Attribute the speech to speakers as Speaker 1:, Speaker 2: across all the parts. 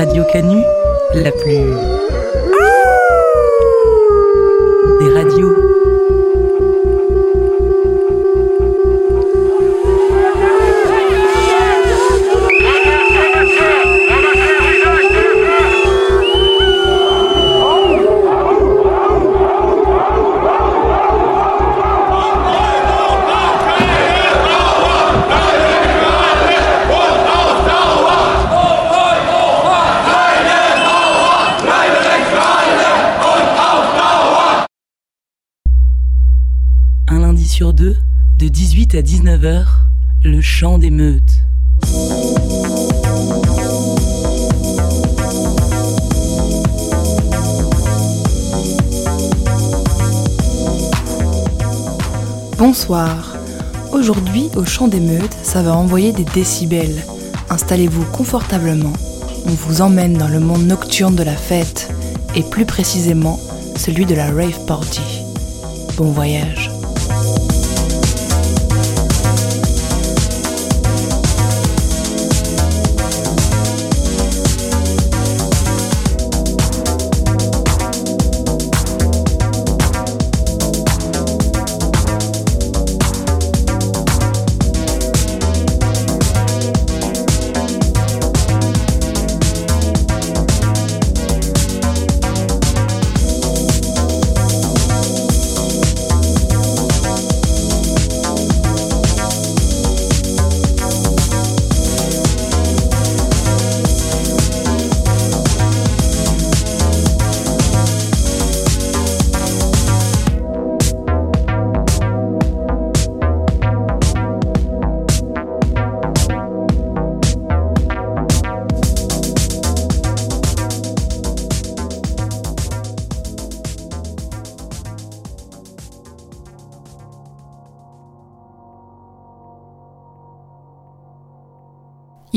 Speaker 1: Radio Canu, la plus. De 18 à 19h, le chant des meutes.
Speaker 2: Bonsoir. Aujourd'hui, au chant des meutes, ça va envoyer des décibels. Installez-vous confortablement. On vous emmène dans le monde nocturne de la fête, et plus précisément celui de la rave party. Bon voyage.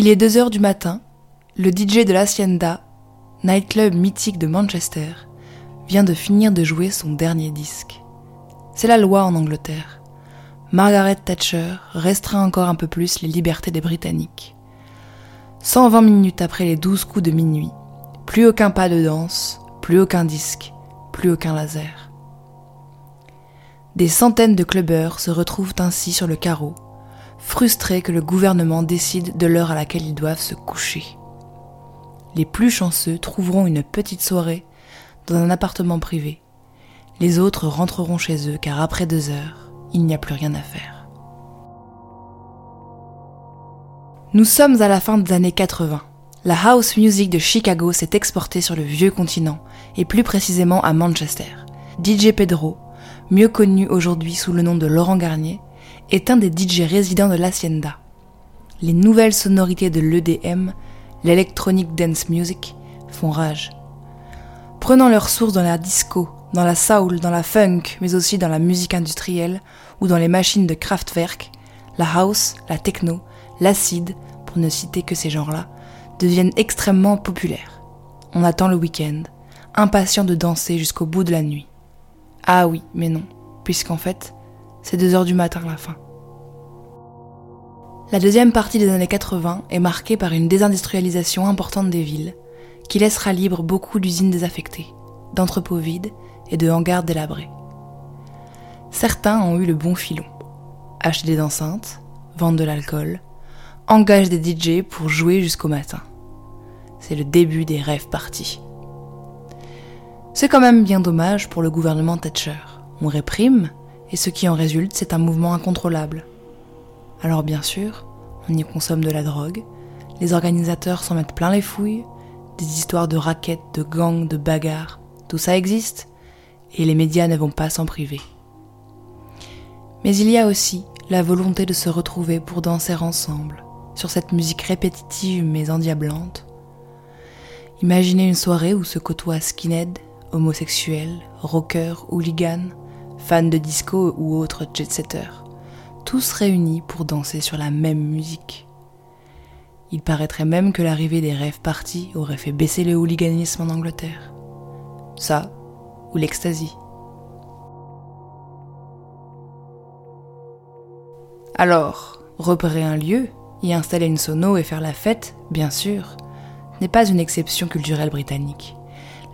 Speaker 2: Il est 2 heures du matin. Le DJ de l'Hacienda, nightclub mythique de Manchester, vient de finir de jouer son dernier disque. C'est la loi en Angleterre. Margaret Thatcher restreint encore un peu plus les libertés des Britanniques. 120 minutes après les 12 coups de minuit, plus aucun pas de danse, plus aucun disque, plus aucun laser. Des centaines de clubbers se retrouvent ainsi sur le carreau, frustrés que le gouvernement décide de l'heure à laquelle ils doivent se coucher. Les plus chanceux trouveront une petite soirée dans un appartement privé. Les autres rentreront chez eux car après deux heures, il n'y a plus rien à faire. Nous sommes à la fin des années 80. La house music de Chicago s'est exportée sur le vieux continent, et plus précisément à Manchester. DJ Pedro, mieux connu aujourd'hui sous le nom de Laurent Garnier, est un des DJ résidents de l'Hacienda. Les nouvelles sonorités de l'EDM, l'Electronic Dance Music, font rage. Prenant leur source dans la disco, dans la soul, dans la funk, mais aussi dans la musique industrielle ou dans les machines de Kraftwerk, la house, la techno, l'acide, pour ne citer que ces genres-là, deviennent extrêmement populaires. On attend le week-end, impatient de danser jusqu'au bout de la nuit. Ah oui, mais non, puisqu'en fait, c'est 2 heures du matin la fin. La deuxième partie des années 80 est marquée par une désindustrialisation importante des villes, qui laissera libre beaucoup d'usines désaffectées, d'entrepôts vides et de hangars délabrés. Certains ont eu le bon filon. Acheter des enceintes, vendre de l'alcool, engagent des DJ pour jouer jusqu'au matin. C'est le début des rêves partis. C'est quand même bien dommage pour le gouvernement Thatcher. On réprime, et ce qui en résulte, c'est un mouvement incontrôlable. Alors bien sûr, on y consomme de la drogue, les organisateurs s'en mettent plein les fouilles, des histoires de raquettes, de gangs, de bagarres, tout ça existe, et les médias ne vont pas s'en priver. Mais il y a aussi la volonté de se retrouver pour danser ensemble, sur cette musique répétitive mais endiablante. Imaginez une soirée où se côtoient skinhead, homosexuels, rockers, hooligans, fans de disco ou autres jet-setters, tous réunis pour danser sur la même musique. Il paraîtrait même que l'arrivée des rêves partis aurait fait baisser le hooliganisme en Angleterre. Ça, ou l'ecstasy. Alors, repérer un lieu, y installer une sono et faire la fête, bien sûr, n'est pas une exception culturelle britannique.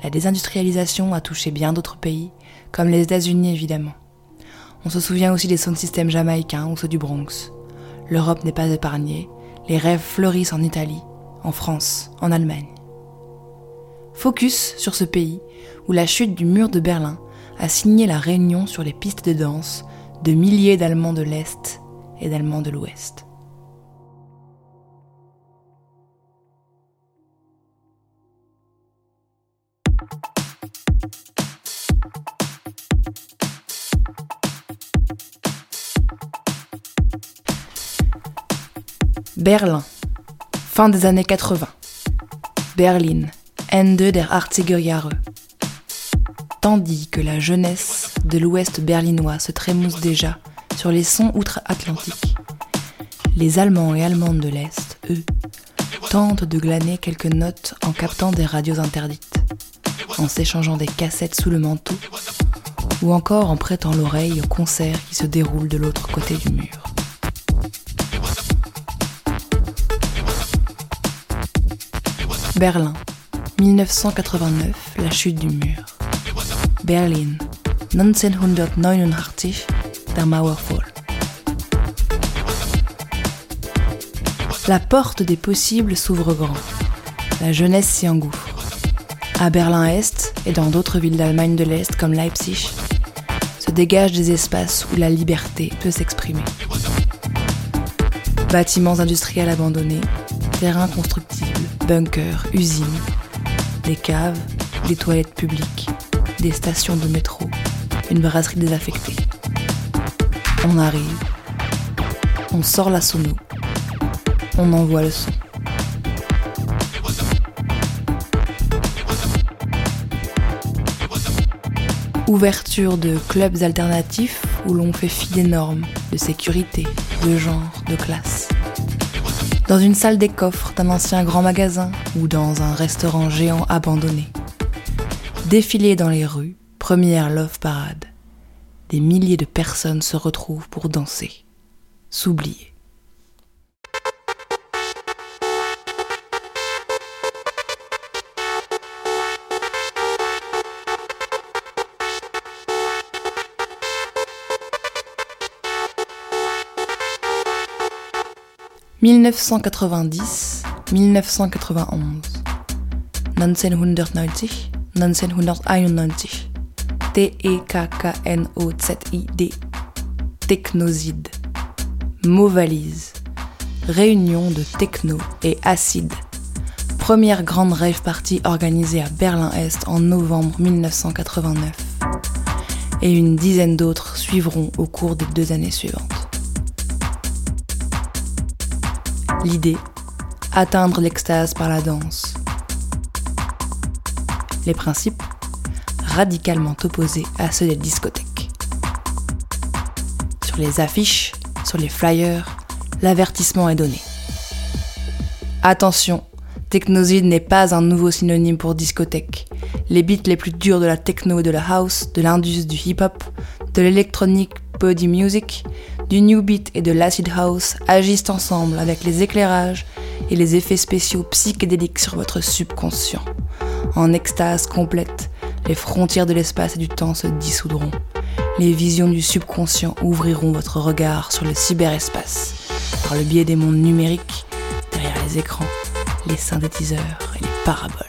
Speaker 2: La désindustrialisation a touché bien d'autres pays, comme les États-Unis évidemment. On se souvient aussi des sound systems jamaïcains ou ceux du Bronx. L'Europe n'est pas épargnée, les rêves fleurissent en Italie, en France, en Allemagne. Focus sur ce pays où la chute du mur de Berlin a signé la réunion sur les pistes de danse de milliers d'Allemands de l'Est et d'Allemands de l'Ouest. Berlin, fin des années 80. Berlin, Ende der 80er Jahre. Tandis que la jeunesse de l'ouest berlinois se trémousse déjà sur les sons outre-Atlantique, les Allemands et Allemandes de l'Est, eux, tentent de glaner quelques notes en captant des radios interdites, en s'échangeant des cassettes sous le manteau, ou encore en prêtant l'oreille aux concerts qui se déroulent de l'autre côté du mur. Berlin, 1989, la chute du mur. Berlin, 1989, der Mauerfall. La porte des possibles s'ouvre grand. La jeunesse s'y engouffre. À Berlin-Est et dans d'autres villes d'Allemagne de l'Est comme Leipzig, se dégagent des espaces où la liberté peut s'exprimer. Bâtiments industriels abandonnés, terrains constructibles, bunkers, usines, des caves, des toilettes publiques, des stations de métro, une brasserie désaffectée. On arrive, on sort la sono, on envoie le son. Ouverture de clubs alternatifs où l'on fait fi des normes de sécurité, de genre, de classe dans une salle des coffres d'un ancien grand magasin ou dans un restaurant géant abandonné. Défiler dans les rues, première love parade. Des milliers de personnes se retrouvent pour danser, s'oublier. 1990, 1991, 1990, 1991, T-E-K-K-N-O-Z-I-D, Technoside, mot valise, réunion de techno et acide, première grande rave party organisée à Berlin-Est en novembre 1989, et une dizaine d'autres suivront au cours des deux années suivantes. L'idée, atteindre l'extase par la danse. Les principes, radicalement opposés à ceux des discothèques. Sur les affiches, sur les flyers, l'avertissement est donné. Attention, Technoside n'est pas un nouveau synonyme pour discothèque. Les beats les plus durs de la techno et de la house, de l'indus du hip-hop, de l'électronique body music, du new beat et de l'acid house agissent ensemble avec les éclairages et les effets spéciaux psychédéliques sur votre subconscient. En extase complète, les frontières de l'espace et du temps se dissoudront. Les visions du subconscient ouvriront votre regard sur le cyberespace par le biais des mondes numériques, derrière les écrans, les synthétiseurs et les paraboles.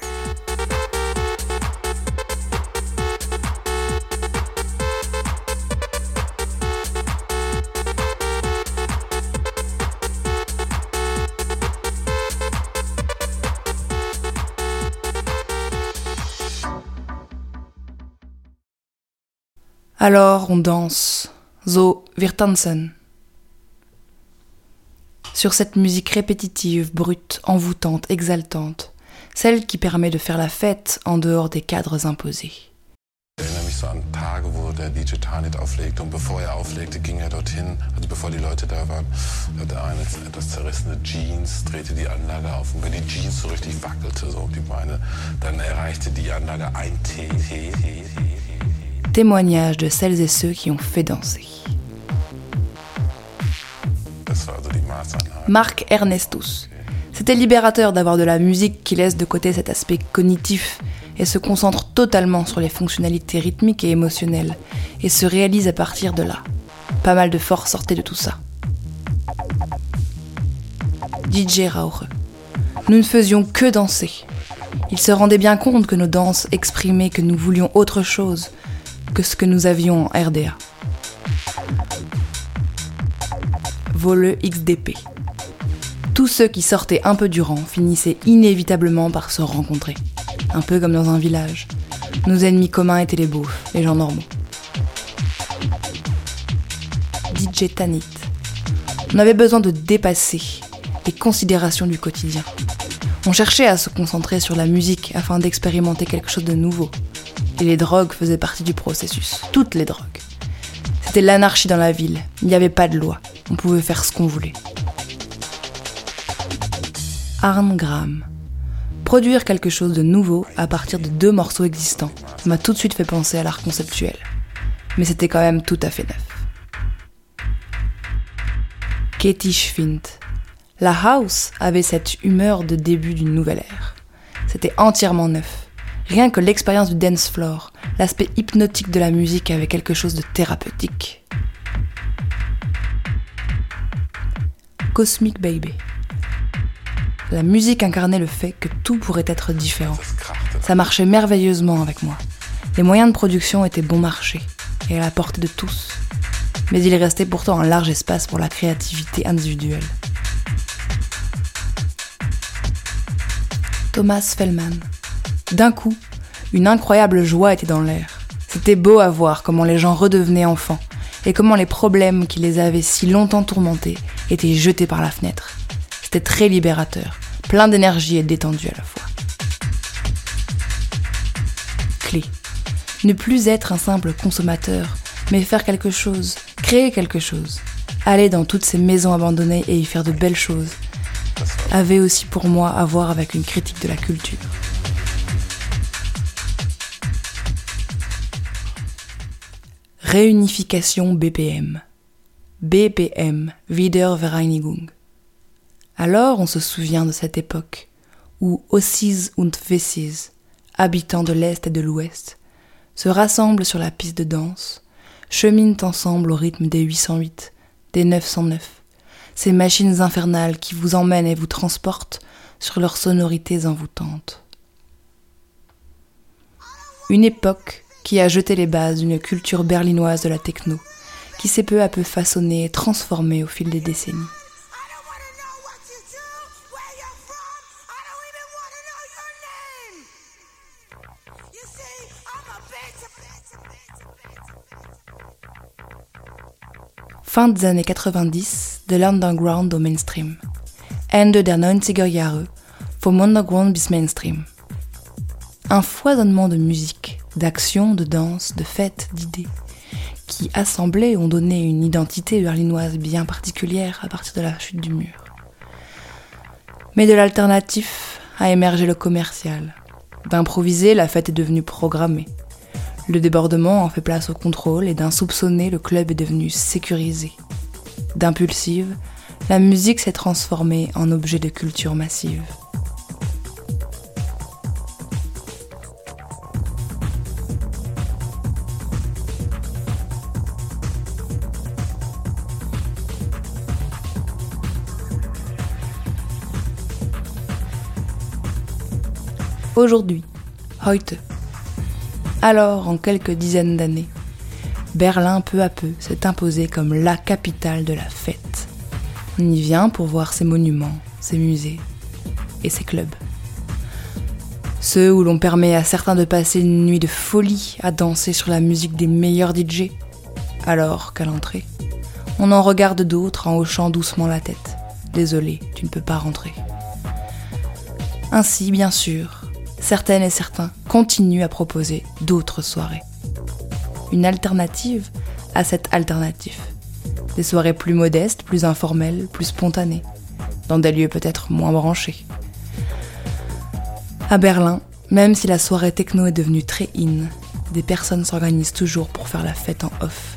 Speaker 2: Alors on danse, so wir tanzen. Sur cette musique répétitive, brute, envoûtante, exaltante, celle qui permet de faire la fête en dehors des cadres imposés.
Speaker 3: Ich erinnere mich so an Tage, wo der DJ Tanit auflegte und bevor er auflegte, ging er dorthin, also bevor die Leute da waren, hatte eine etwas zerrissene Jeans, drehte die Anlage auf und wenn die Jeans so richtig wackelte, so um die Beine, dann erreichte die Anlage ein T. T, T, T, T.
Speaker 2: témoignage de celles et ceux qui ont fait danser. Marc Ernestus. C'était libérateur d'avoir de la musique qui laisse de côté cet aspect cognitif et se concentre totalement sur les fonctionnalités rythmiques et émotionnelles, et se réalise à partir de là. Pas mal de force sortait de tout ça. DJ Rauche. Nous ne faisions que danser. Il se rendait bien compte que nos danses exprimaient que nous voulions autre chose que ce que nous avions en RDA. Voleux XDP. Tous ceux qui sortaient un peu du rang finissaient inévitablement par se rencontrer, un peu comme dans un village. Nos ennemis communs étaient les beaufs, les gens normaux. DJ Tanit. On avait besoin de dépasser les considérations du quotidien. On cherchait à se concentrer sur la musique afin d'expérimenter quelque chose de nouveau. Et les drogues faisaient partie du processus. Toutes les drogues. C'était l'anarchie dans la ville. Il n'y avait pas de loi. On pouvait faire ce qu'on voulait. Arne Graham. Produire quelque chose de nouveau à partir de deux morceaux existants m'a tout de suite fait penser à l'art conceptuel. Mais c'était quand même tout à fait neuf. Katie Schwint. La house avait cette humeur de début d'une nouvelle ère. C'était entièrement neuf. Rien que l'expérience du dance floor, l'aspect hypnotique de la musique avait quelque chose de thérapeutique. Cosmic Baby. La musique incarnait le fait que tout pourrait être différent. Ça marchait merveilleusement avec moi. Les moyens de production étaient bon marché et à la portée de tous. Mais il restait pourtant un large espace pour la créativité individuelle. Thomas Fellman. D'un coup, une incroyable joie était dans l'air. C'était beau à voir comment les gens redevenaient enfants et comment les problèmes qui les avaient si longtemps tourmentés étaient jetés par la fenêtre. C'était très libérateur, plein d'énergie et détendu à la fois. Clé. Ne plus être un simple consommateur, mais faire quelque chose, créer quelque chose. Aller dans toutes ces maisons abandonnées et y faire de belles choses, avait aussi pour moi à voir avec une critique de la culture. Réunification BPM. BPM, Wiedervereinigung. Alors on se souvient de cette époque où Ossis und Wessis, habitants de l'Est et de l'Ouest, se rassemblent sur la piste de danse, cheminent ensemble au rythme des 808, des 909, ces machines infernales qui vous emmènent et vous transportent sur leurs sonorités envoûtantes. Une époque qui a jeté les bases d'une culture berlinoise de la techno, qui s'est peu à peu façonnée et transformée au fil des décennies. Fin des années 90, de l'underground au mainstream. Ende der 90er Jahre, vom Underground bis Mainstream. Un foisonnement de musique, d'action, de danse, de fêtes, d'idées, qui assemblés ont donné une identité berlinoise bien particulière à partir de la chute du mur. Mais de l'alternatif a émergé le commercial. D'improviser, la fête est devenue programmée. Le débordement en fait place au contrôle et d'insoupçonné, le club est devenu sécurisé. D'impulsive, la musique s'est transformée en objet de culture massive. Aujourd'hui, heute, alors, en quelques dizaines d'années, Berlin peu à peu s'est imposé comme la capitale de la fête. On y vient pour voir ses monuments, ses musées et ses clubs. Ceux où l'on permet à certains de passer une nuit de folie à danser sur la musique des meilleurs DJ, alors qu'à l'entrée, on en regarde d'autres en hochant doucement la tête. Désolé, tu ne peux pas rentrer. Ainsi, bien sûr, certaines et certains continuent à proposer d'autres soirées. Une alternative à cette alternative. Des soirées plus modestes, plus informelles, plus spontanées, dans des lieux peut-être moins branchés. À Berlin, même si la soirée techno est devenue très in, des personnes s'organisent toujours pour faire la fête en off.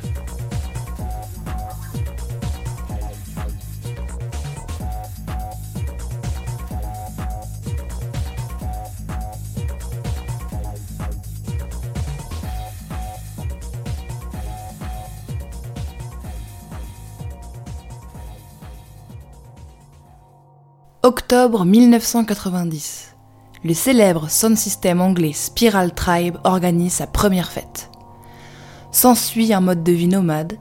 Speaker 2: Octobre 1990. Le célèbre sound system anglais Spiral Tribe organise sa première fête. S'ensuit un mode de vie nomade,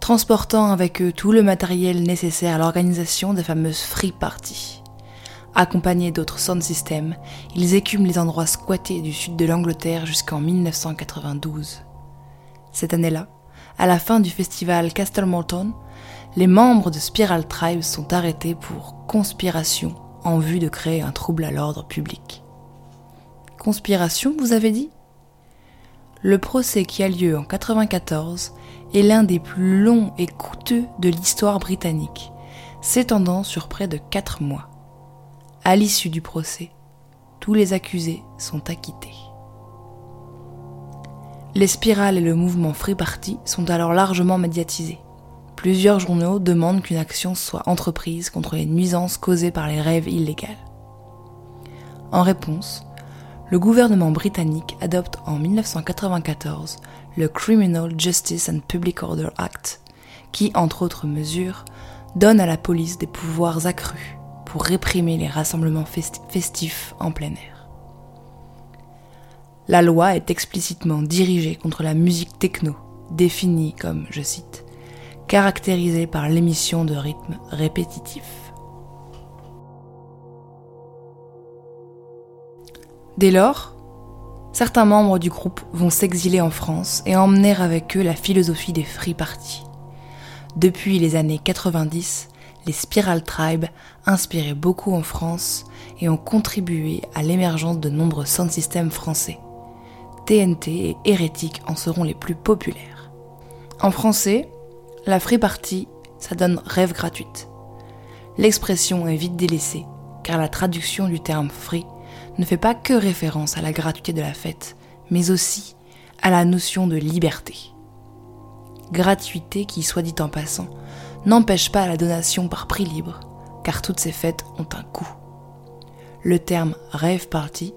Speaker 2: transportant avec eux tout le matériel nécessaire à l'organisation des fameuses free parties. Accompagnés d'autres sound systems, ils écument les endroits squattés du sud de l'Angleterre jusqu'en 1992. Cette année-là, à la fin du festival Castle Morton, les membres de Spiral Tribe sont arrêtés pour conspiration en vue de créer un trouble à l'ordre public. Conspiration, vous avez dit? Le procès qui a lieu en 1994 est l'un des plus longs et coûteux de l'histoire britannique, s'étendant sur près de 4 mois. À l'issue du procès, tous les accusés sont acquittés. Les spirales et le mouvement Free Party sont alors largement médiatisés. Plusieurs journaux demandent qu'une action soit entreprise contre les nuisances causées par les rêves illégales. En réponse, le gouvernement britannique adopte en 1994 le Criminal Justice and Public Order Act, qui, entre autres mesures, donne à la police des pouvoirs accrus pour réprimer les rassemblements festifs en plein air. La loi est explicitement dirigée contre la musique techno, définie comme, je cite, caractérisée par l'émission de rythmes répétitifs. Dès lors, certains membres du groupe vont s'exiler en France et emmener avec eux la philosophie des free parties. Depuis les années 90, les Spiral Tribe inspiraient beaucoup en France et ont contribué à l'émergence de nombreux sound systems français. TNT et Hérétique en seront les plus populaires. En français, la free party, ça donne rêve gratuite. L'expression est vite délaissée, car la traduction du terme free ne fait pas que référence à la gratuité de la fête, mais aussi à la notion de liberté. Gratuité qui, soit dit en passant, n'empêche pas la donation par prix libre, car toutes ces fêtes ont un coût. Le terme rêve party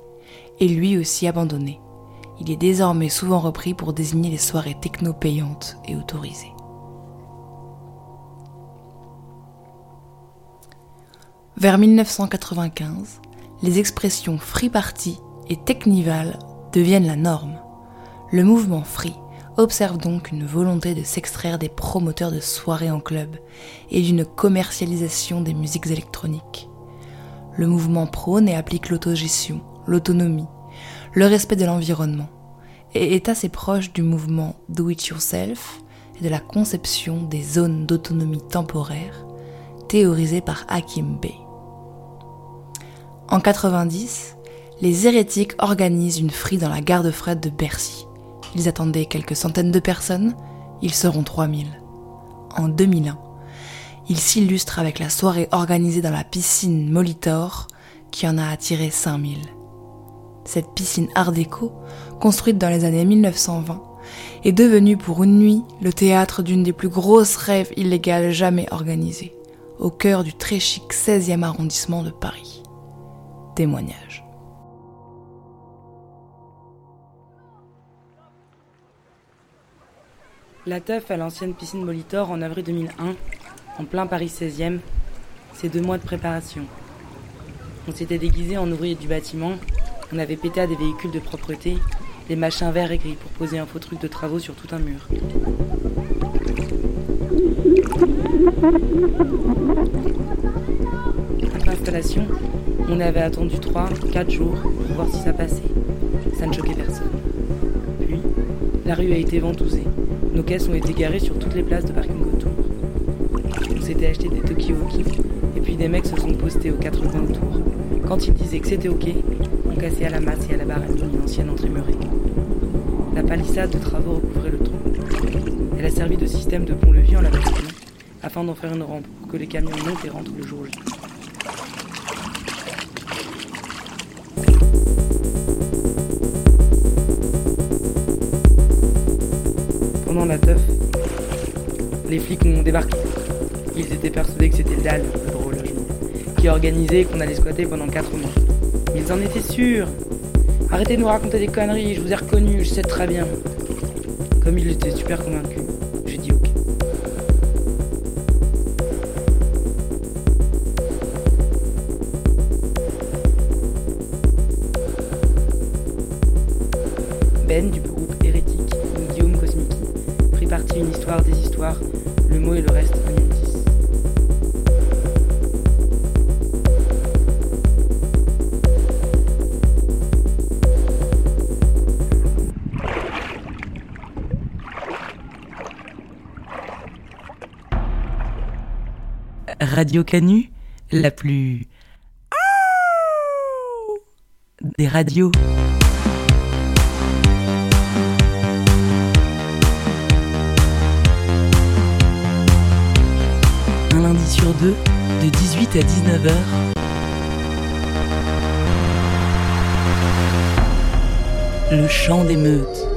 Speaker 2: est lui aussi abandonné, il est désormais souvent repris pour désigner les soirées techno payantes et autorisées. Vers 1995, les expressions free party et technival deviennent la norme. Le mouvement free observe donc une volonté de s'extraire des promoteurs de soirées en club et d'une commercialisation des musiques électroniques. Le mouvement prône et applique l'autogestion, l'autonomie, le respect de l'environnement, et est assez proche du mouvement Do It Yourself et de la conception des zones d'autonomie temporaire théorisées par Hakim Bey. En 90, les hérétiques organisent une frie dans la gare de Fred de Bercy. Ils attendaient quelques centaines de personnes, ils seront 3000. En 2001, ils s'illustrent avec la soirée organisée dans la piscine Molitor qui en a attiré 5000 cette piscine art déco, construite dans les années 1920, est devenue pour une nuit le théâtre d'une des plus grosses rêves illégales jamais organisées, au cœur du très chic 16e arrondissement de Paris.
Speaker 4: La teuf à l'ancienne piscine Molitor en avril 2001, en plein Paris 16e, c'est deux mois de préparation. On s'était déguisé en ouvrier du bâtiment on avait pété à des véhicules de propreté, des machins verts et gris pour poser un faux truc de travaux sur tout un mur. Après l'installation, on avait attendu 3-4 jours pour voir si ça passait. Ça ne choquait personne. Puis, la rue a été ventousée. Nos caisses ont été garées sur toutes les places de parking autour. On s'était acheté des Tokioki, et puis des mecs se sont postés aux quatre coins autour. Quand ils disaient que c'était ok, cassé à la masse et à la barre d'une ancienne entrée murée. La palissade de travaux recouvrait le trou. Elle a servi de système de pont-levis en la afin d'en faire une rampe pour que les camions montent et rentrent le jour J. La teuf, les flics ont débarqué. Ils étaient persuadés que c'était le DAL, le bureau logement, qui organisait qu'on allait squatter pendant 4 mois. Ils en étaient sûrs. Arrêtez de nous raconter des conneries, je vous ai reconnu, je sais très bien. Comme ils étaient super convaincus, Radio Canu, la plus des radios. Un lundi sur deux, de 18 à 19h. Le chant des meutes.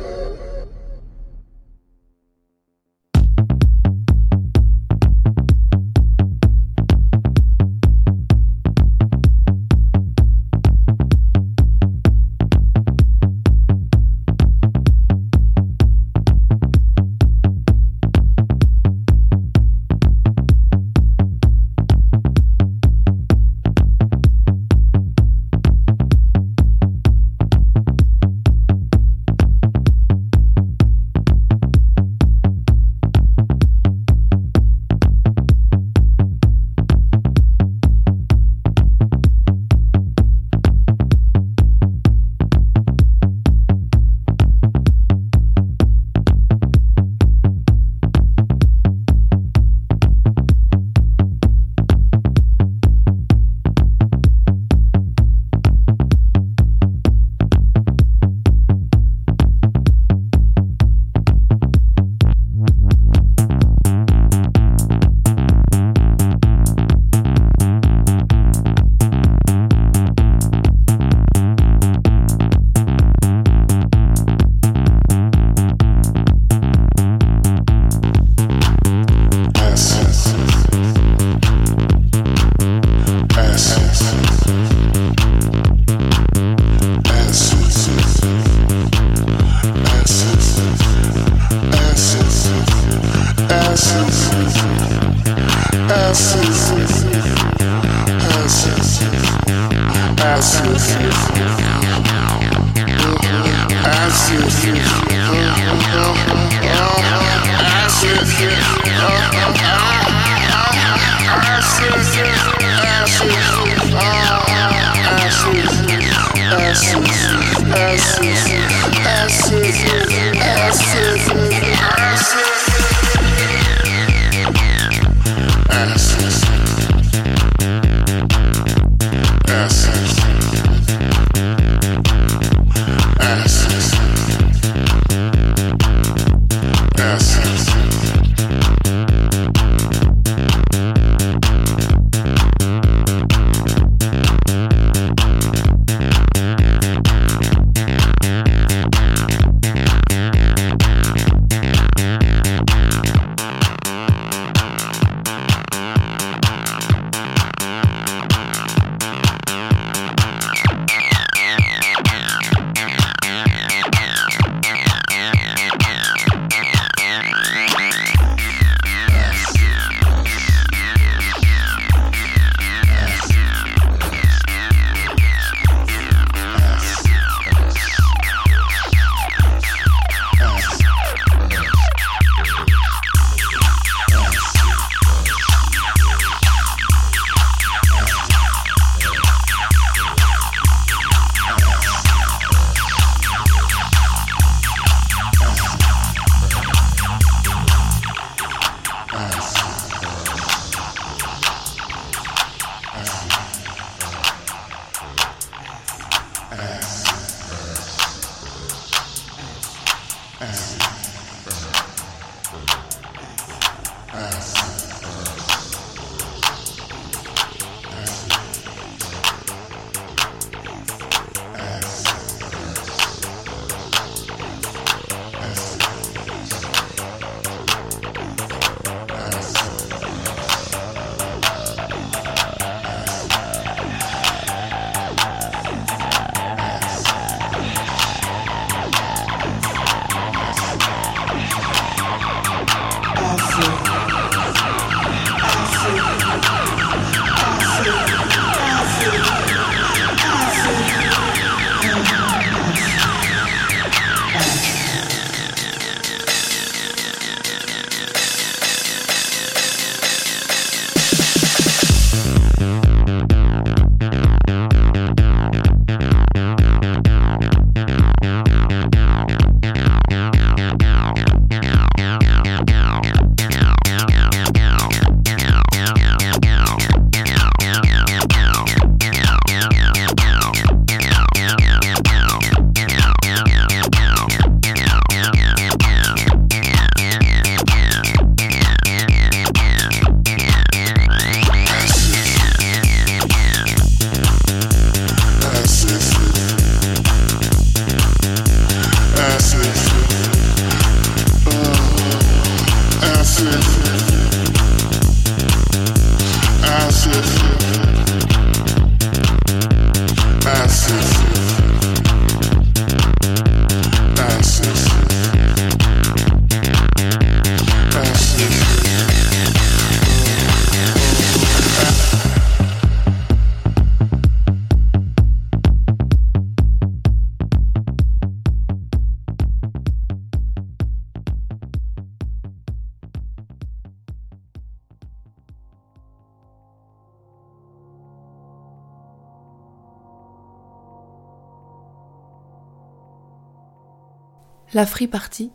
Speaker 2: Party,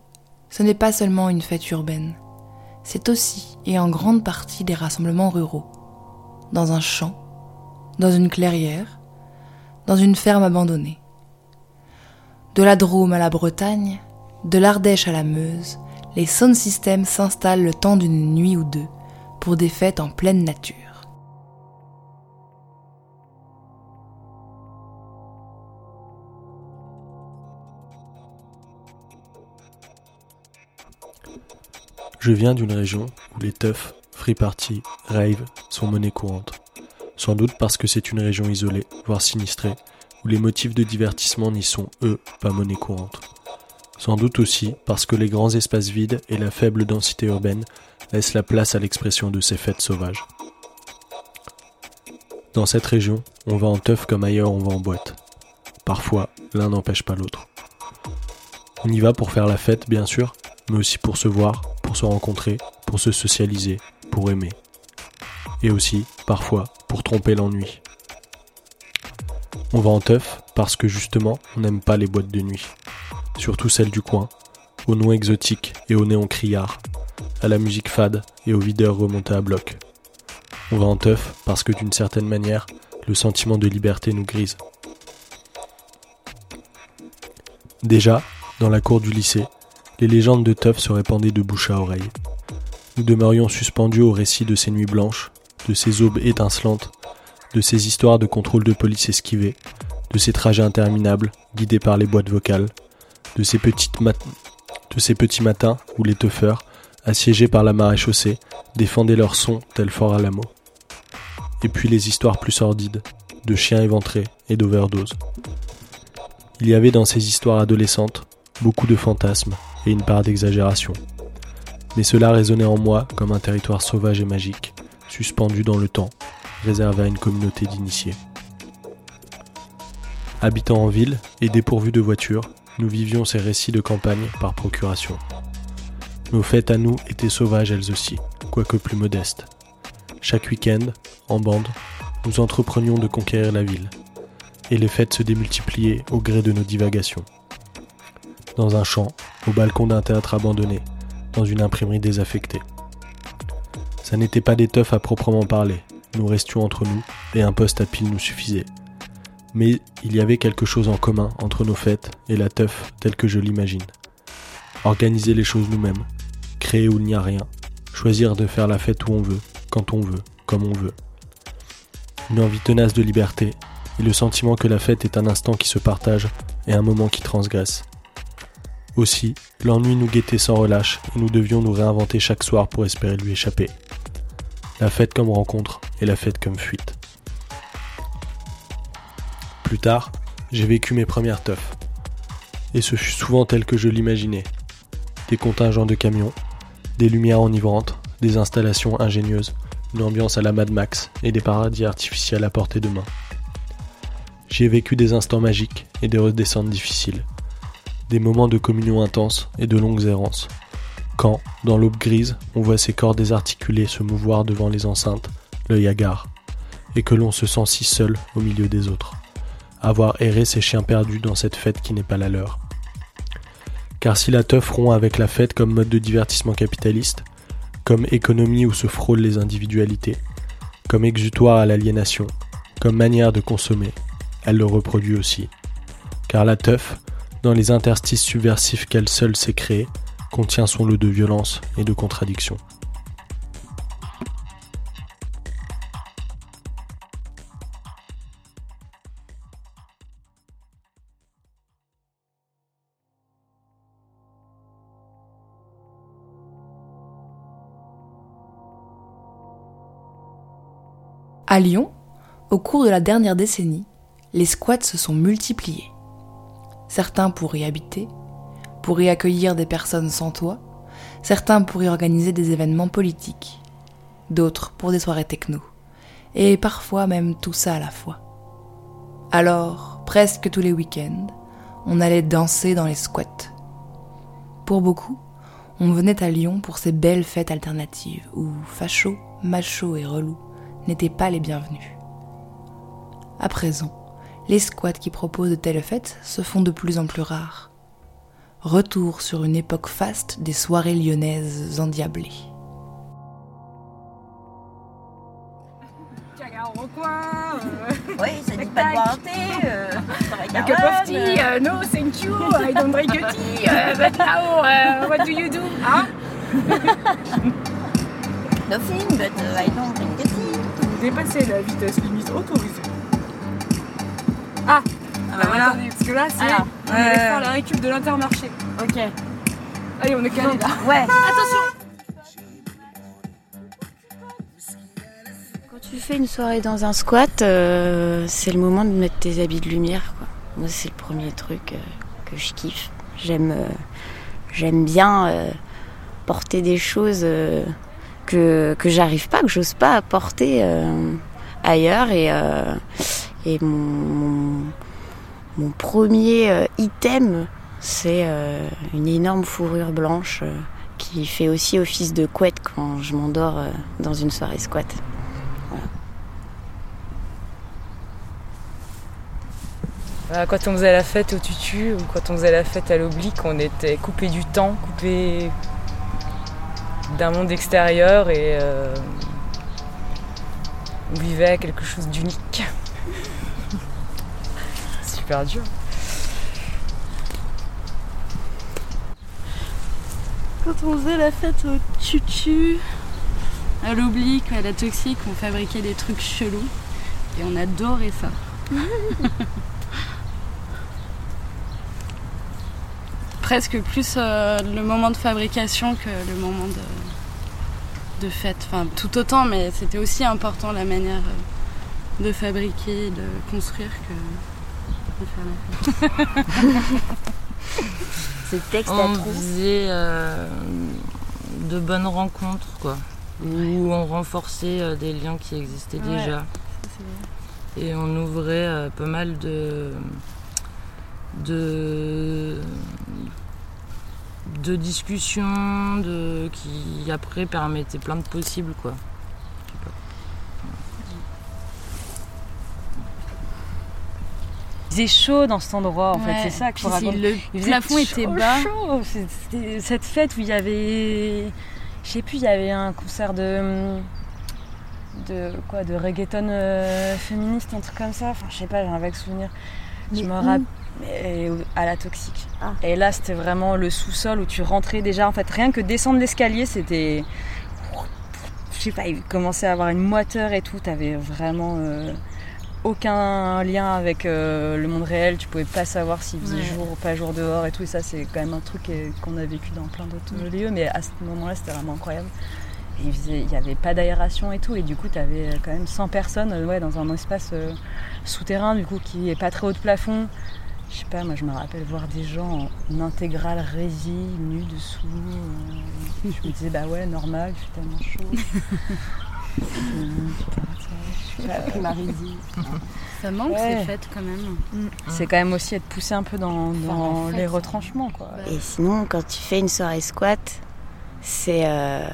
Speaker 2: ce n'est pas seulement une fête urbaine, c'est aussi et en grande partie des rassemblements ruraux, dans un champ, dans une clairière, dans une ferme abandonnée. De la Drôme à la Bretagne, de l'Ardèche à la Meuse, les sound systems s'installent le temps d'une nuit ou deux pour des fêtes en pleine nature.
Speaker 5: Je viens d'une région où les teufs, free party, rave sont monnaie courante. Sans doute parce que c'est une région isolée, voire sinistrée, où les motifs de divertissement n'y sont, eux, pas monnaie courante. Sans doute aussi parce que les grands espaces vides et la faible densité urbaine laissent la place à l'expression de ces fêtes sauvages. Dans cette région, on va en teuf comme ailleurs on va en boîte. Parfois, l'un n'empêche pas l'autre. On y va pour faire la fête, bien sûr, mais aussi pour se voir, pour se rencontrer, pour se socialiser, pour aimer. Et aussi, parfois, pour tromper l'ennui. On va en teuf parce que justement, on n'aime pas les boîtes de nuit. Surtout celles du coin, aux noms exotiques et aux néons criards, à la musique fade et aux videurs remontés à bloc. On va en teuf parce que d'une certaine manière, le sentiment de liberté nous grise. Déjà, dans la cour du lycée, les légendes de teuf se répandaient de bouche à oreille. Nous demeurions suspendus au récit de ces nuits blanches, de ces aubes étincelantes, de ces histoires de contrôle de police esquivés, de ces trajets interminables, guidés par les boîtes vocales, de ces, petits matins où les teufeurs, assiégés par la marée chaussée, défendaient leur son tel fort à l'amour. Et puis les histoires plus sordides, de chiens éventrés et d'overdose. Il y avait dans ces histoires adolescentes beaucoup de fantasmes une part d'exagération. Mais cela résonnait en moi comme un territoire sauvage et magique, suspendu dans le temps, réservé à une communauté d'initiés. Habitant en ville et dépourvus de voitures, nous vivions ces récits de campagne par procuration. Nos fêtes à nous étaient sauvages elles aussi, quoique plus modestes. Chaque week-end, en bande, nous entreprenions de conquérir la ville, et les fêtes se démultipliaient au gré de nos divagations dans un champ, au balcon d'un théâtre abandonné, dans une imprimerie désaffectée. Ça n'était pas des teufs à proprement parler, nous restions entre nous, et un poste à pile nous suffisait. Mais il y avait quelque chose en commun entre nos fêtes et la teuf telle que je l'imagine. Organiser les choses nous-mêmes, créer où il n'y a rien, choisir de faire la fête où on veut, quand on veut, comme on veut. Une envie tenace de liberté, et le sentiment que la fête est un instant qui se partage et un moment qui transgresse. Aussi, l'ennui nous guettait sans relâche et nous devions nous réinventer chaque soir pour espérer lui échapper. La fête comme rencontre et la fête comme fuite. Plus tard, j'ai vécu mes premières teufs. Et ce fut souvent tel que je l'imaginais. Des contingents de camions, des lumières enivrantes, des installations ingénieuses, une ambiance à la Mad Max et des paradis artificiels à portée de main. J'y ai vécu des instants magiques et des redescentes difficiles des moments de communion intense et de longues errances. Quand, dans l'aube grise, on voit ces corps désarticulés se mouvoir devant les enceintes, l'œil hagard, et que l'on se sent si seul au milieu des autres, avoir erré ses chiens perdus dans cette fête qui n'est pas la leur. Car si la teuf rompt avec la fête comme mode de divertissement capitaliste, comme économie où se frôlent les individualités, comme exutoire à l'aliénation, comme manière de consommer, elle le reproduit aussi. Car la teuf, dans les interstices subversifs qu'elle seule s'est créée, contient son lot de violence et de contradictions.
Speaker 2: À Lyon, au cours de la dernière décennie, les squats se sont multipliés certains pour y habiter, pour y accueillir des personnes sans toit, certains pour y organiser des événements politiques, d'autres pour des soirées techno, et parfois même tout ça à la fois. Alors, presque tous les week-ends, on allait danser dans les squats. Pour beaucoup, on venait à Lyon pour ces belles fêtes alternatives où facho, macho et relou n'étaient pas les bienvenus. À présent, les squats qui proposent de telles fêtes se font de plus en plus rares. Retour sur une époque faste des soirées lyonnaises endiablées.
Speaker 6: Oui, ça dit pas de boire un thé. Euh,
Speaker 7: a cup of tea, uh, no thank you, I don't drink a tea, uh, but now uh, what do you do hein?
Speaker 6: Nothing, but uh, I don't drink a tea.
Speaker 7: Vous dépassez la vitesse limite autorisée. Ah, ah bah voilà. Attendez, parce que là, c'est.
Speaker 6: Alors,
Speaker 7: on va faire la récup de l'intermarché.
Speaker 6: Ok.
Speaker 7: Allez, on est calé là.
Speaker 6: Ouais.
Speaker 7: Attention
Speaker 8: Quand tu fais une soirée dans un squat, euh, c'est le moment de mettre tes habits de lumière. Quoi. Moi, c'est le premier truc euh, que je kiffe. J'aime, euh, j'aime bien euh, porter des choses euh, que que j'arrive pas, que j'ose pas porter euh, ailleurs. Et, euh, et mon, premier euh, item, c'est euh, une énorme fourrure blanche euh, qui fait aussi office de couette quand je m'endors dans une soirée squat.
Speaker 9: Quand on faisait la fête au tutu ou quand on faisait la fête à l'oblique, on était coupé du temps, coupé d'un monde extérieur et on vivait quelque chose d'unique. Super dur.
Speaker 10: Quand on faisait la fête au tutu, à l'oblique, à la toxique, on fabriquait des trucs chelous. Et on adorait ça. Presque plus euh, le moment de fabrication que le moment de, de fête. Enfin, tout autant, mais c'était aussi important la manière euh, de fabriquer, de construire que faire la.
Speaker 6: C'est texte à
Speaker 11: on
Speaker 6: trous.
Speaker 11: faisait euh, de bonnes rencontres, quoi. Où on renforçait euh, des liens qui existaient
Speaker 10: Ouais.
Speaker 11: déjà.
Speaker 10: Ça,
Speaker 11: Et on ouvrait euh, pas mal de. de. de discussions de, qui après permettaient plein de possibles, quoi.
Speaker 12: Il faisait chaud dans cet endroit, en
Speaker 10: Ouais.
Speaker 12: fait, c'est ça
Speaker 10: Puis si
Speaker 12: raconter.
Speaker 10: Le
Speaker 12: Il
Speaker 10: plafond était
Speaker 12: chaud,
Speaker 10: bas.
Speaker 12: chaud. C'était cette fête où il y avait, je sais plus, il y avait un concert de de quoi, de reggaeton euh, féministe, un truc comme ça. Enfin, je sais pas, j'ai un vague souvenir. Je me rappelle à la toxique.
Speaker 6: Ah.
Speaker 12: Et là, c'était vraiment le sous-sol où tu rentrais déjà. En fait, rien que descendre l'escalier, c'était, je sais pas, il commençait à avoir une moiteur et tout. T'avais vraiment euh, aucun lien avec euh, le monde réel. Tu pouvais pas savoir s'il faisait
Speaker 10: Ouais.
Speaker 12: jour ou pas jour dehors et tout. Et ça, c'est quand même un truc euh, qu'on a vécu dans plein d'autres lieux. Mais à ce moment-là, c'était vraiment incroyable. Et il faisait- il y avait pas d'aération et tout. Et du coup, tu avais quand même 100 personnes euh, ouais, dans un espace euh, souterrain, du coup, qui est pas très haut de plafond. Je sais pas, moi je me rappelle voir des gens en intégrale rési, nus dessous. euh, je me disais, bah ouais, normal, il fait tellement chaud.
Speaker 10: Ça manque
Speaker 12: Ouais.
Speaker 10: ces fêtes quand même.
Speaker 12: C'est quand même aussi être poussé un peu dans, les retranchements, quoi.
Speaker 8: Et sinon, quand tu fais une soirée squat, c'est euh,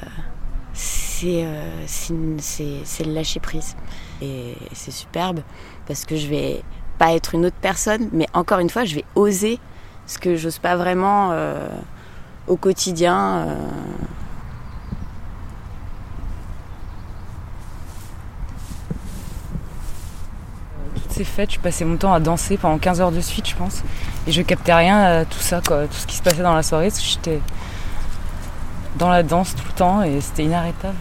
Speaker 8: c'est euh, c'est le lâcher prise. Et c'est superbe parce que je vais pas être une autre personne, mais encore une fois, je vais oser ce que j'ose pas vraiment euh, au quotidien.
Speaker 9: Toutes ces fêtes, je passais mon temps à danser pendant 15 heures de suite, je pense. Et je captais rien à tout ça, quoi. Tout ce qui se passait dans la soirée, j'étais dans la danse tout le temps et c'était inarrêtable.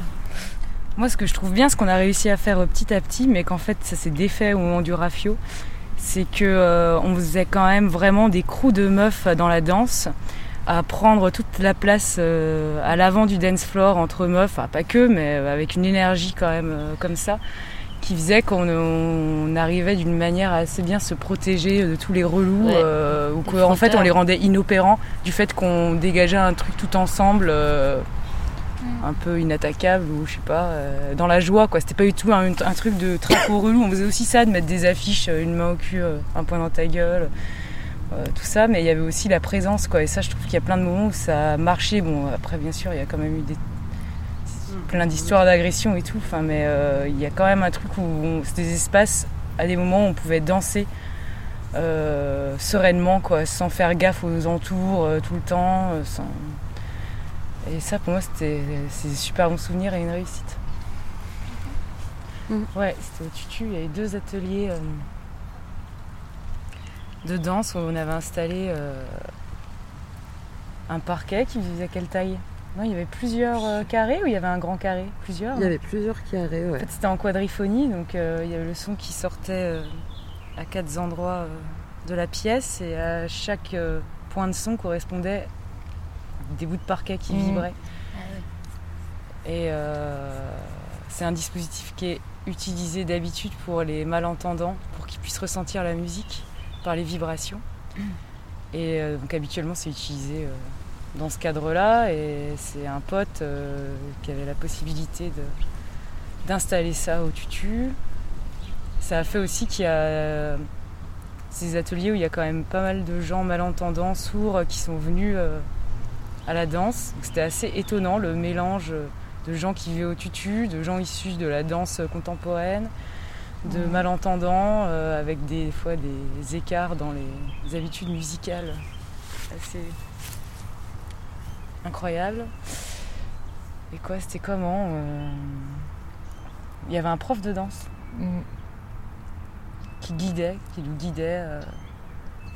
Speaker 9: Moi, ce que je trouve bien, ce qu'on a réussi à faire euh, petit à petit, mais qu'en fait, ça s'est défait au moment du rafio, c'est que euh, on faisait quand même vraiment des crews de meufs dans la danse, à prendre toute la place euh, à l'avant du dance floor entre meufs, pas que, mais euh, avec une énergie quand même comme ça, qui faisait qu'on on arrivait d'une manière à assez bien se protéger de tous les relous,
Speaker 8: Ouais.
Speaker 9: euh, ou qu'en fait on les rendait inopérants du fait qu'on dégageait un truc tout ensemble. euh, un peu inattaquable ou je sais pas euh, dans la joie quoi. C'était pas du tout un, un truc de traco relou. On faisait aussi ça de mettre des affiches une main au cul un point dans ta gueule euh, tout ça. Mais il y avait aussi la présence quoi. Et ça je trouve qu'il y a plein de moments où ça a marché. Bon après bien sûr il y a quand même eu des plein d'histoires d'agression et tout enfin mais euh, il y a quand même un truc où on- c'est des espaces à des moments où on pouvait danser euh, sereinement, quoi, sans faire gaffe aux entours euh, tout le temps. sans... Et ça, pour moi, c'était c'est des super bons souvenirs et une réussite.
Speaker 8: Mm.
Speaker 9: Ouais, c'était au Tutu. Il y avait deux ateliers euh, de danse où on avait installé euh, un parquet qui faisait quelle taille? Non, il y avait plusieurs euh, carrés ou il y avait un grand carré? Plusieurs
Speaker 11: Il y avait plusieurs carrés,
Speaker 9: en
Speaker 11: ouais.
Speaker 9: fait, c'était en quadriphonie, donc euh, il y avait le son qui sortait euh, à quatre endroits euh, de la pièce et à chaque euh, point de son correspondait des bouts de parquet qui
Speaker 11: Mhm.
Speaker 9: vibraient. Et euh, c'est un dispositif qui est utilisé d'habitude pour les malentendants, pour qu'ils puissent ressentir la musique par les vibrations. Et euh, donc habituellement c'est utilisé euh, dans ce cadre-là et c'est un pote euh, qui avait la possibilité d'installer ça au tutu. Ça a fait aussi qu'il y a ces ateliers où il y a quand même pas mal de gens malentendants, sourds, euh, qui sont venus euh, à la danse. Donc C'était assez étonnant le mélange de gens qui vivaient au tutu, de gens issus de la danse contemporaine, de
Speaker 11: Mhm.
Speaker 9: malentendants, euh, avec des fois des écarts dans les habitudes musicales assez incroyables. Et quoi, c'était comment euh, Il y avait un prof de danse
Speaker 11: Mm.
Speaker 9: qui guidait, qui nous guidait. euh,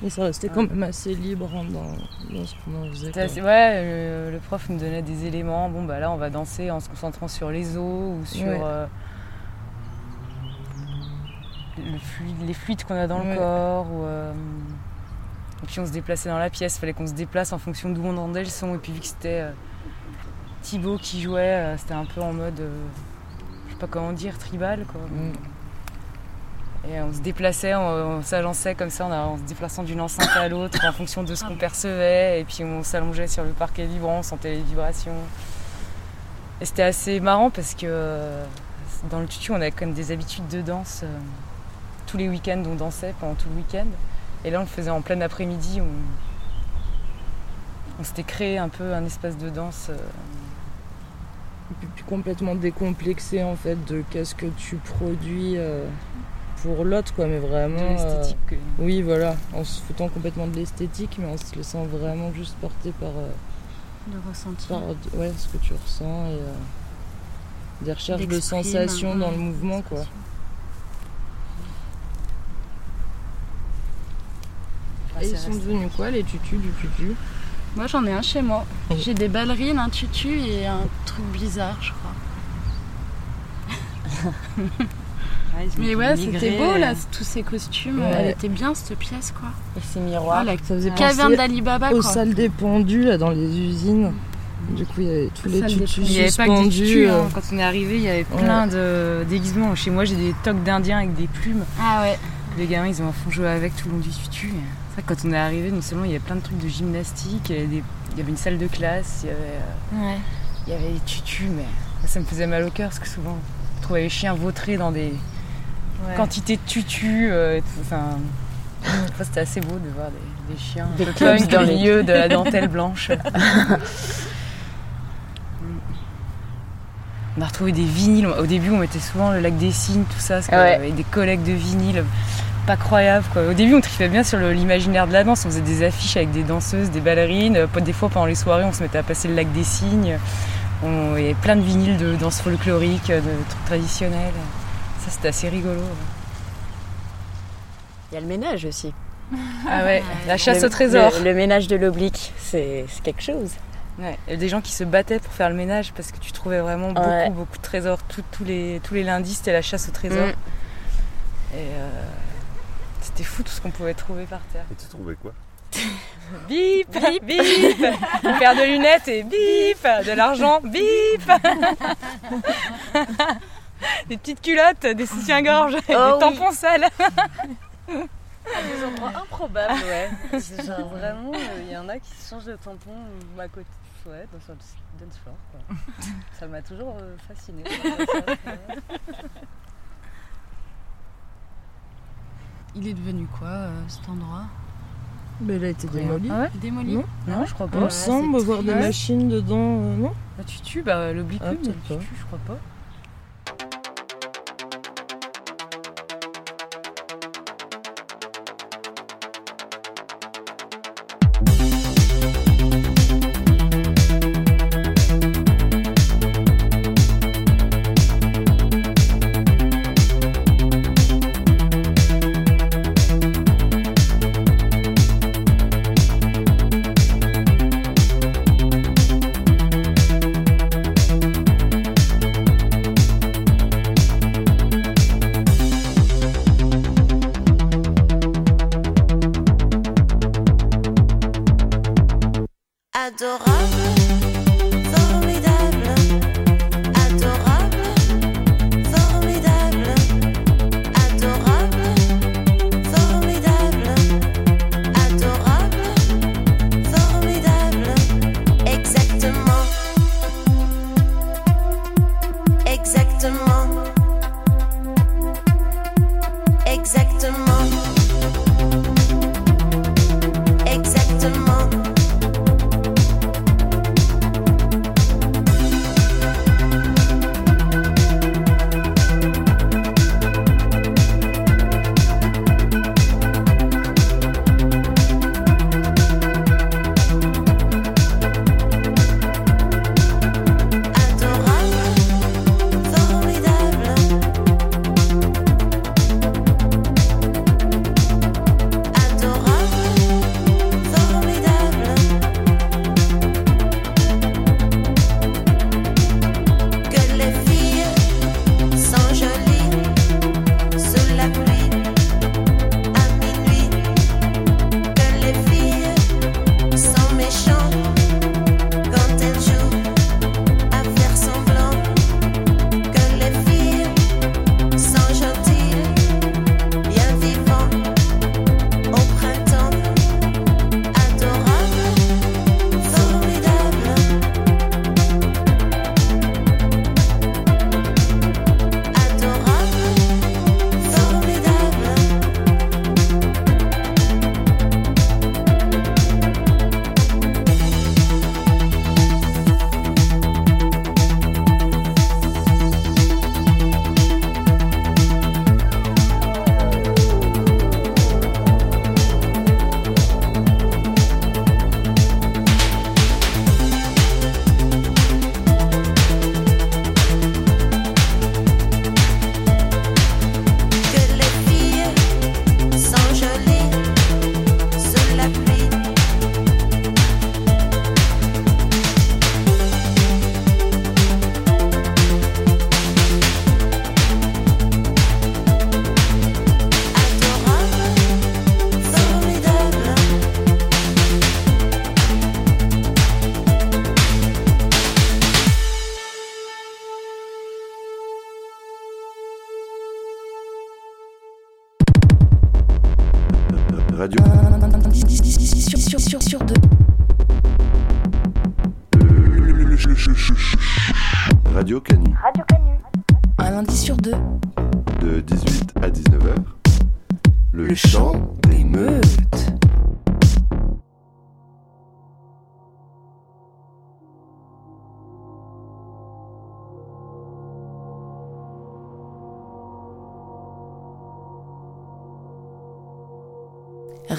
Speaker 11: Et ça restait quand même assez libre hein, dans, dans ce qu'on faisait.
Speaker 9: Assez- ouais, le, le prof nous donnait des éléments. Bon, bah là, on va danser en se concentrant sur les os ou sur
Speaker 11: Ouais.
Speaker 9: euh, le fluide- les fluides qu'on a dans
Speaker 11: Ouais.
Speaker 9: le corps. Ou, euh, et puis, on se déplaçait dans la pièce. Il fallait qu'on se déplace en fonction d'où on entendait le son. Et puis, vu que c'était euh, Thibaut qui jouait, euh, c'était un peu en mode, euh, je sais pas comment dire, tribal, quoi.
Speaker 11: Mm.
Speaker 9: Et on se déplaçait, on, on s'agençait comme ça en, en se déplaçant d'une enceinte à l'autre en fonction de ce qu'on percevait. Et puis on s'allongeait sur le parquet vibrant, on sentait les vibrations. Et c'était assez marrant parce que dans le tutu, on avait quand même des habitudes de danse. tous les week-ends, on dansait pendant tout le week-end. Et là, on le faisait en plein après-midi. On, on s'était créé un peu un espace de danse. euh,
Speaker 11: Et puis, puis complètement décomplexé en fait de qu'est-ce que tu produis euh, pour l'autre quoi mais vraiment
Speaker 9: De l'esthétique,
Speaker 11: euh, oui voilà en se foutant complètement de l'esthétique mais en se laissant vraiment juste porter par, euh,
Speaker 10: Le ressenti.
Speaker 11: par ouais, ce que tu ressens et euh, des recherches de sensations dans le mouvement quoi et ils sont devenus quoi les tutus du tutu
Speaker 10: Moi j'en ai un chez moi. J'ai des ballerines, un tutu et un truc bizarre, je crois. Mais ouais, c'était beau là, tous ces costumes.
Speaker 11: Ouais.
Speaker 10: Elle était bien cette pièce quoi.
Speaker 9: Et ces miroirs.
Speaker 10: Ah, la
Speaker 11: ça faisait
Speaker 10: caverne d'Alibaba
Speaker 11: aux
Speaker 10: quoi.
Speaker 11: salles des pendus là dans les usines du coup il y avait tous les tutus
Speaker 9: Il n'y avait pas que des
Speaker 11: suspendus
Speaker 9: tutus, hein.
Speaker 11: euh,
Speaker 9: Quand on est arrivé, il y avait plein de déguisements. Chez moi, j'ai des toques d'indiens avec des plumes.
Speaker 10: Ah ouais.
Speaker 9: Les gamins, ils ont à fond joué avec tout le long du tutu. C'est vrai que quand on est arrivé, non seulement il y avait plein de trucs de gymnastique, il y avait, des- il y avait une salle de classe, il y avait, euh,
Speaker 10: Ouais.
Speaker 9: il y avait des tutus, mais ça me faisait mal au cœur parce que souvent, on trouvait les chiens vautrés dans des
Speaker 11: Ouais.
Speaker 9: quantités de tutus. euh, et tout. Enfin, enfin, c'était assez beau de voir des, des chiens un
Speaker 11: Des
Speaker 9: peu
Speaker 11: clubs
Speaker 9: punk
Speaker 11: dans les-
Speaker 9: milieu de la dentelle blanche. On a retrouvé des vinyles. Au début, on mettait souvent le lac des cygnes, tout ça, parce qu'il
Speaker 11: Ouais.
Speaker 9: y avait des collègues de vinyles. Pas croyable quoi. Au début, on trifait bien sur l'imaginaire de la danse. On faisait des affiches avec des danseuses, des ballerines. Euh, Des fois, pendant les soirées, on se mettait à passer le lac des cygnes. On- Il y avait plein de vinyles de danse folklorique, de trucs traditionnels. Ça, c'était assez rigolo.
Speaker 8: Il y a le ménage aussi.
Speaker 9: Ah ouais, la chasse
Speaker 8: Le-
Speaker 9: au trésor.
Speaker 8: Le, le ménage de l'oblique, c'est quelque chose.
Speaker 9: Ouais, il y a des gens qui se battaient pour faire le ménage parce que tu trouvais vraiment beaucoup,
Speaker 8: Ouais.
Speaker 9: beaucoup de trésors. Tout- les, tous les lundis, c'était la chasse au trésor.
Speaker 8: Mm.
Speaker 9: Et euh, c'était fou tout ce qu'on pouvait trouver par terre.
Speaker 13: Et tu trouvais quoi?
Speaker 9: Bip, bip, bip Une paire de lunettes et bip De l'argent, bip Des petites culottes, des soutiens-gorge,
Speaker 8: Oh
Speaker 9: des
Speaker 8: oui.
Speaker 9: tampons sales
Speaker 12: À des endroits improbables, ouais. Genre vraiment, il y en a qui se changent de tampon euh, à côté. Ouais, dans le dance floor, quoi. Ça m'a toujours euh, fasciné.
Speaker 10: Il est devenu quoi euh, cet endroit?
Speaker 11: Mais il a été démoli
Speaker 9: Ah ouais?
Speaker 10: Démoli?
Speaker 11: Non.
Speaker 9: Non, je crois pas.
Speaker 11: il me semble voir des machines dedans euh, non?
Speaker 9: Bah l'oblique,
Speaker 11: Ah,
Speaker 9: oui, mais le
Speaker 11: peut-être pas.
Speaker 9: tutu, je crois pas.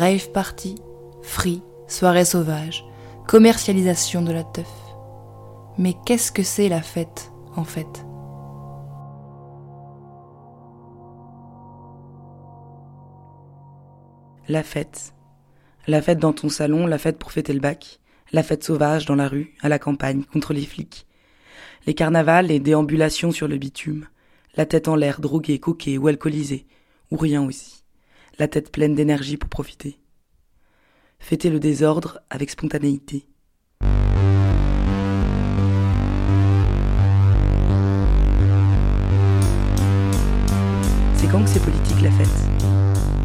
Speaker 2: Rave party, free, soirée sauvage, commercialisation de la teuf. Mais qu'est-ce que c'est la fête, en fait?
Speaker 4: La fête. La fête dans ton salon, la fête pour fêter le bac, la fête sauvage dans la rue, à la campagne, contre les flics. Les carnavals, les déambulations sur le bitume, la tête en l'air, droguée, coquée ou alcoolisée, ou rien aussi la tête pleine d'énergie pour profiter. Fêter le désordre avec spontanéité. C'est quand que c'est politique la fête?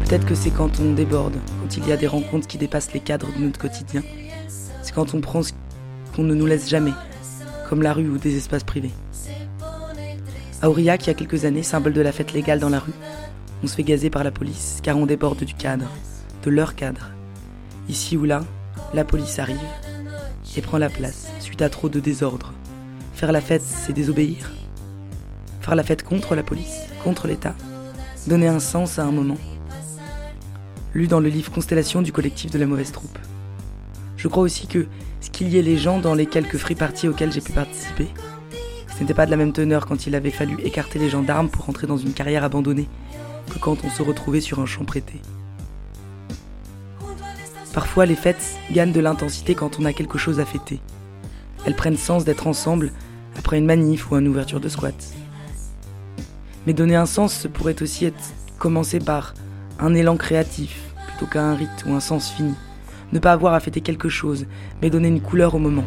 Speaker 4: Peut-être que c'est quand on déborde, quand il y a des rencontres qui dépassent les cadres de notre quotidien. C'est quand on prend ce qu'on ne nous laisse jamais, comme la rue ou des espaces privés. Aurillac, il y a quelques années, symbole de la fête légale dans la rue, on se fait gazer par la police car on déborde du cadre, de leur cadre. Ici ou là, la police arrive et prend la place suite à trop de désordre. Faire la fête, c'est désobéir. Faire la fête contre la police, contre l'État. Donner un sens à un moment. Lu dans le livre Constellation du collectif de la mauvaise troupe. Je crois aussi que ce qu'il y ait les gens dans les quelques free parties auxquels j'ai pu participer, ce n'était pas de la même teneur quand il avait fallu écarter les gendarmes pour entrer dans une carrière abandonnée que quand on se retrouvait sur un champ prêté. Parfois, les fêtes gagnent de l'intensité quand on a quelque chose à fêter. Elles prennent sens d'être ensemble après une manif ou une ouverture de squat. Mais donner un sens, ce pourrait aussi être commencer par un élan créatif plutôt qu'un rite ou un sens fini. Ne pas avoir à fêter quelque chose, mais donner une couleur au moment.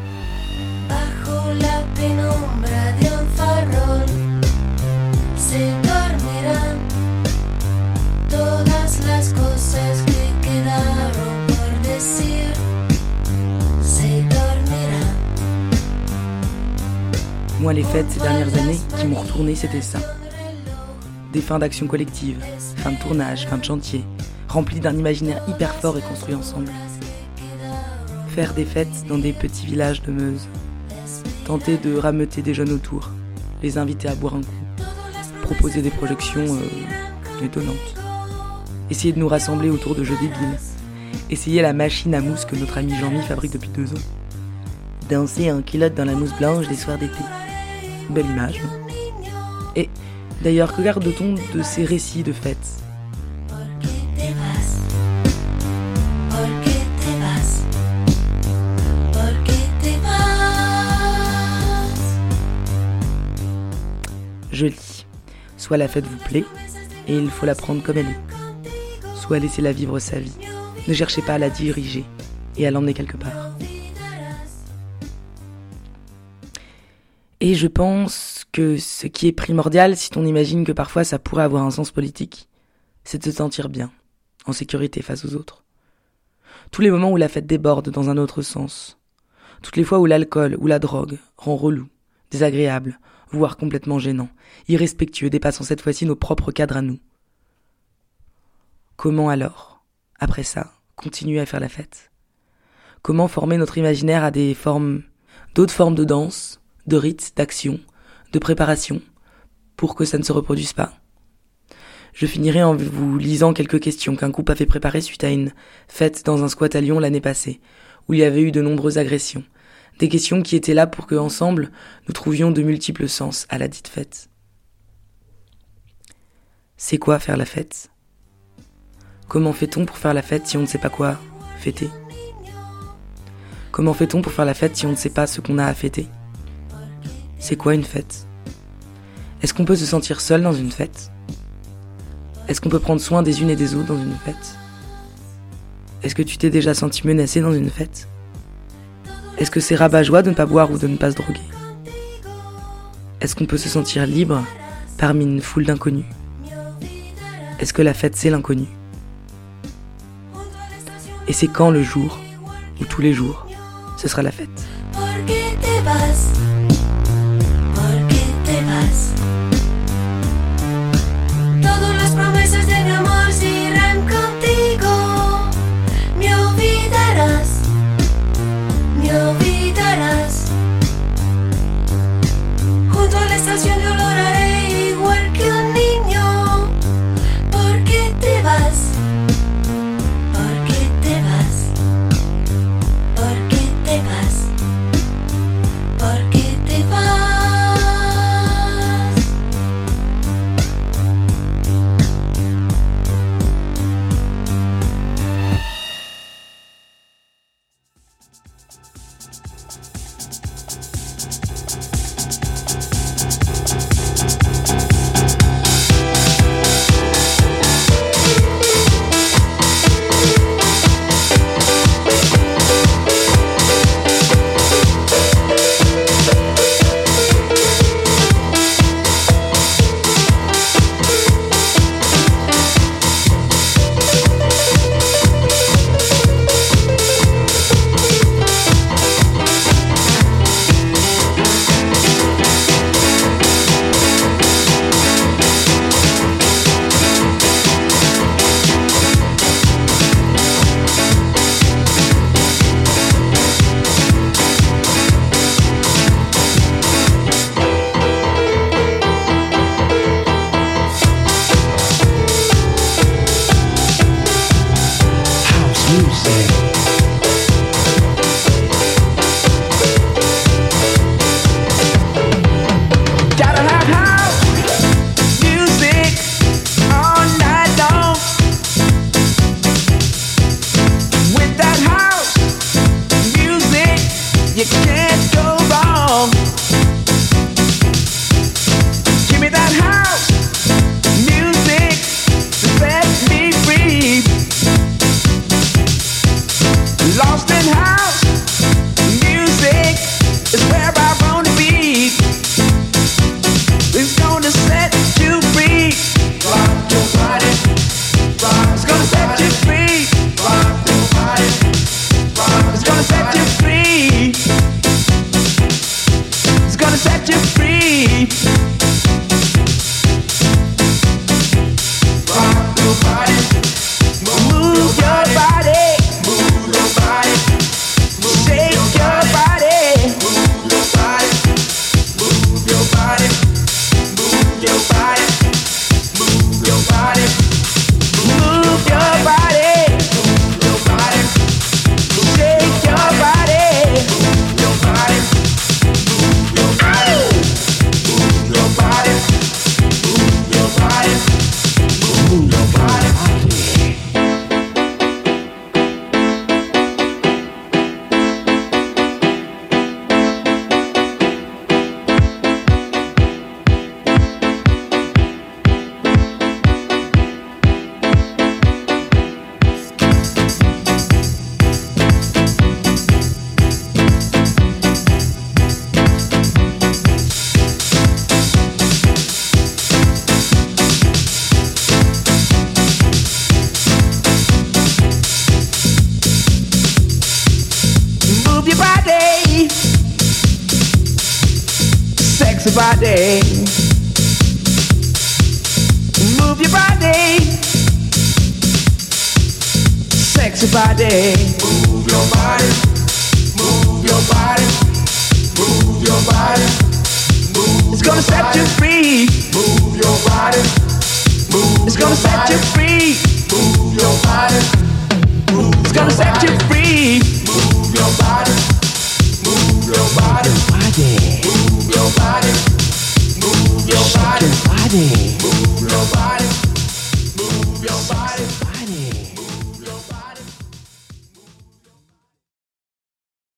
Speaker 4: Moi, les fêtes ces dernières années qui m'ont retourné, c'était ça. Des fins d'action collective, fins de tournage, fins de chantier, remplies d'un imaginaire hyper fort et construit ensemble. Faire des fêtes dans des petits villages de Meuse. Tenter de rameuter des jeunes autour, les inviter à boire un coup. Proposer des projections euh, étonnantes. Essayer de nous rassembler autour de jeux débiles. Essayer la machine à mousse que notre ami Jean-Mi fabrique depuis deux ans. Danser en culotte dans la mousse blanche des soirs d'été. Belle image. Et d'ailleurs, que garde-t-on de ces récits de fêtes? Je lis. Soit la fête vous plaît, et il faut la prendre comme elle est. Soit laissez-la vivre sa vie. Ne cherchez pas à la diriger et à l'emmener quelque part. Et je pense que ce qui est primordial, si on imagine que parfois ça pourrait avoir un sens politique, c'est de se sentir bien, en sécurité face aux autres. Tous les moments où la fête déborde dans un autre sens. Toutes les fois où l'alcool ou la drogue rend relou, désagréable, voire complètement gênant, irrespectueux, dépassant cette fois-ci nos propres cadres à nous. Comment alors, après ça, continuer à faire la fête? Comment former notre imaginaire à des formes, d'autres formes de danse, de rites, d'action, de préparation, pour que ça ne se reproduise pas. Je finirai en vous lisant quelques questions qu'un couple avait préparées suite à une fête dans un squat à Lyon l'année passée, où il y avait eu de nombreuses agressions. Des questions qui étaient là pour que, ensemble, nous trouvions de multiples sens à la dite fête. C'est quoi faire la fête? Comment fait-on pour faire la fête si on ne sait pas quoi fêter? Comment fait-on pour faire la fête si on ne sait pas ce qu'on a à fêter? C'est quoi une fête? Est-ce qu'on peut se sentir seul dans une fête? Est-ce qu'on peut prendre soin des unes et des autres dans une fête? Est-ce que tu t'es déjà senti menacé dans une fête? Est-ce que c'est rabat-joie de ne pas boire ou de ne pas se droguer? Est-ce qu'on peut se sentir libre parmi une foule d'inconnus? Est-ce que la fête c'est l'inconnu? Et c'est quand le jour, ou tous les jours, ce sera la fête?